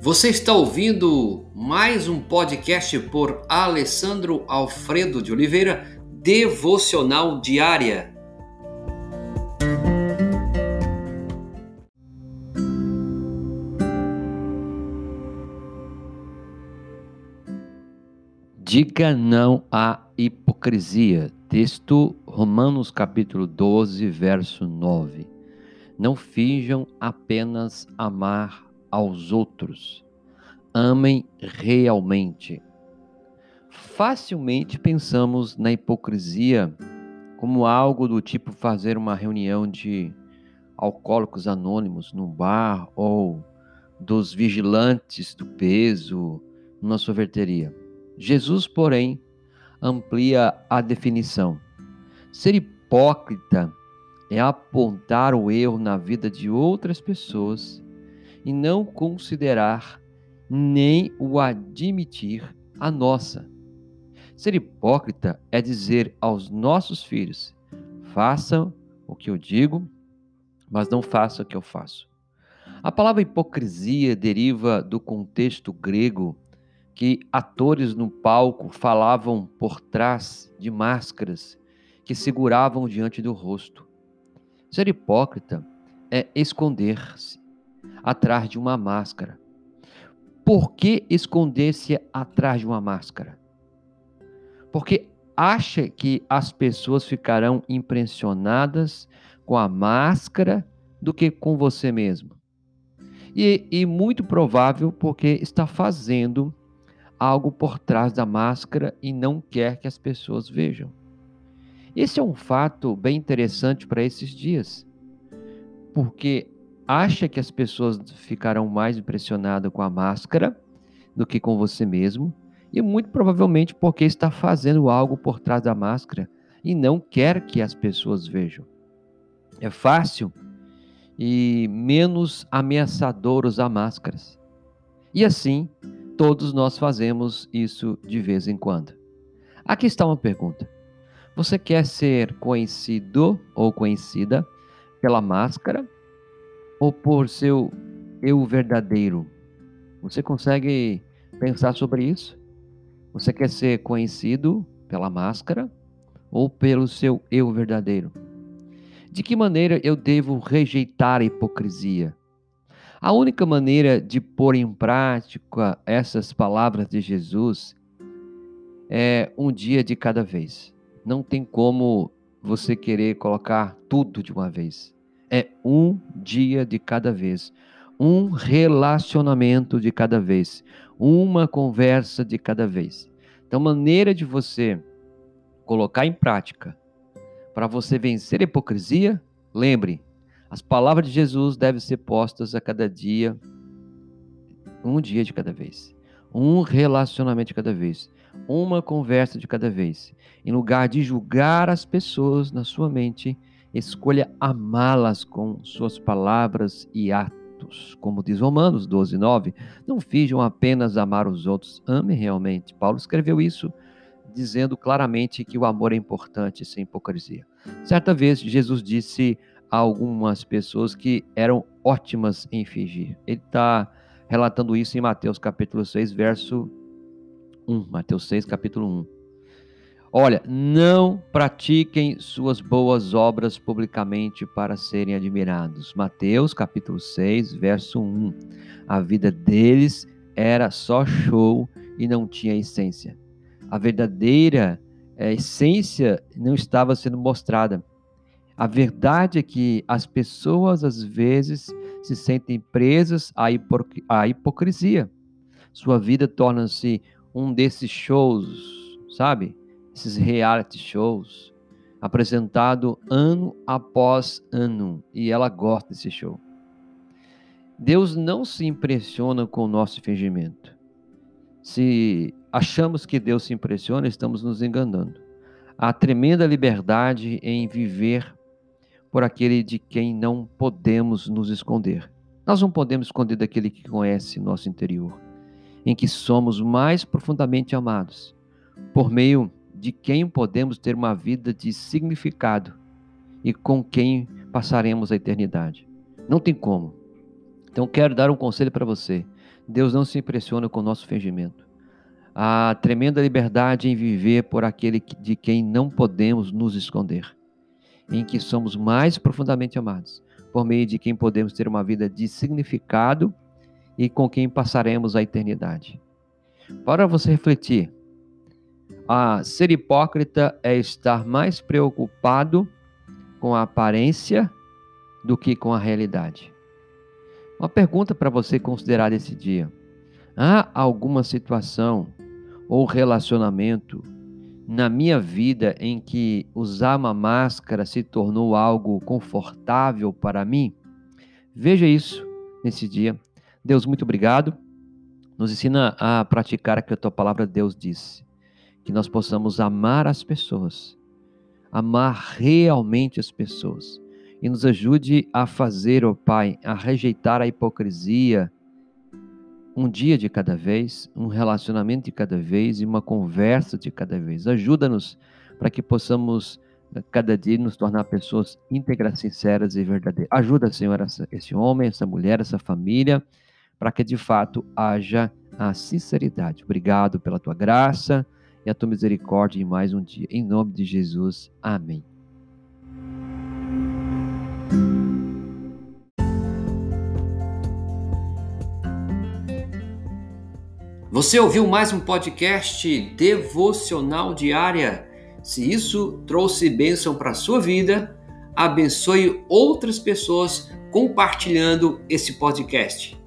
Você está ouvindo mais um podcast por Alessandro Alfredo de Oliveira, Devocional Diária. Diga não à hipocrisia. Texto Romanos capítulo 12, verso 9. Não finjam apenas amar aos outros. Amem realmente. Facilmente pensamos na hipocrisia como algo do tipo fazer uma reunião de alcoólicos anônimos no bar ou dos vigilantes do peso numa sorveteria. Jesus, porém, amplia a definição. Ser hipócrita é apontar o erro na vida de outras pessoas e não considerar nem o admitir a nossa. Ser hipócrita é dizer aos nossos filhos: façam o que eu digo, mas não façam o que eu faço. A palavra hipocrisia deriva do contexto grego que atores no palco falavam por trás de máscaras que seguravam diante do rosto. Ser hipócrita é esconder-se, atrás de uma máscara. Por que esconder-se atrás de uma máscara? Porque acha que as pessoas ficarão impressionadas com a máscara do que com você mesmo. E, e muito provável porque está fazendo algo por trás da máscara e não quer que as pessoas vejam. Esse é um fato bem interessante para esses dias, porque acha que as pessoas ficarão mais impressionadas com a máscara do que com você mesmo, e muito provavelmente porque está fazendo algo por trás da máscara e não quer que as pessoas vejam. É fácil e menos ameaçador usar máscaras. E assim, todos nós fazemos isso de vez em quando. Aqui está uma pergunta. Você quer ser conhecido ou conhecida pela máscara ou por seu eu verdadeiro? Você consegue pensar sobre isso? Você quer ser conhecido pela máscara ou pelo seu eu verdadeiro? De que maneira eu devo rejeitar a hipocrisia? A única maneira de pôr em prática essas palavras de Jesus é um dia de cada vez. Não tem como você querer colocar tudo de uma vez é um dia de cada vez, um relacionamento de cada vez, uma conversa de cada vez. Então, maneira de você colocar em prática para você vencer a hipocrisia, lembre, as palavras de Jesus devem ser postas a cada dia, um dia de cada vez, um relacionamento de cada vez, uma conversa de cada vez. Em lugar de julgar as pessoas na sua mente, escolha amá-las com suas palavras e atos. Como diz Romanos 12, 9, não finjam apenas amar os outros, ame realmente. Paulo escreveu isso dizendo claramente que o amor é importante sem hipocrisia. Certa vez, Jesus disse a algumas pessoas que eram ótimas em fingir. Ele está relatando isso em Mateus capítulo 6, verso 1. Mateus 6, capítulo 1. Olha, não pratiquem suas boas obras publicamente para serem admirados. Mateus capítulo 6, verso 1. A vida deles era só show e não tinha essência. A verdadeira é, essência não estava sendo mostrada. A verdade é que as pessoas às vezes se sentem presas à, à hipocrisia. Sua vida torna-se um desses shows, sabe? Esses reality shows, apresentado ano após ano, e ela gosta desse show. Deus não se impressiona com o nosso fingimento. Se achamos que Deus se impressiona, estamos nos enganando. Há tremenda liberdade em viver por aquele de quem não podemos nos esconder. Nós não podemos esconder daquele que conhece nosso interior, em que somos mais profundamente amados, por meio de quem podemos ter uma vida de significado e com quem passaremos a eternidade. Não tem como. Então quero dar um conselho para você. Deus não se impressiona com o nosso fingimento. A tremenda liberdade em viver por aquele de quem não podemos nos esconder, em que somos mais profundamente amados, por meio de quem podemos ter uma vida de significado e com quem passaremos a eternidade. Para você refletir, a ser hipócrita é estar mais preocupado com a aparência do que com a realidade. Uma pergunta para você considerar esse dia: há alguma situação ou relacionamento na minha vida em que usar uma máscara se tornou algo confortável para mim? Veja isso nesse dia. Deus, muito obrigado. Nos ensina a praticar aquilo que a tua palavra Deus disse. Que nós possamos amar as pessoas, amar realmente as pessoas e nos ajude a fazer, ó oh Pai, a rejeitar a hipocrisia, um dia de cada vez, um relacionamento de cada vez e uma conversa de cada vez. Ajuda-nos para que possamos eh, cada dia nos tornar pessoas íntegras, sinceras e verdadeiras. Ajuda, Senhor, essa, esse homem, essa mulher, essa família, para que de fato haja a sinceridade. Obrigado pela tua graça e a tua misericórdia em mais um dia. Em nome de Jesus. Amém. Você ouviu mais um podcast devocional diária? Se isso trouxe bênção para a sua vida, abençoe outras pessoas compartilhando esse podcast.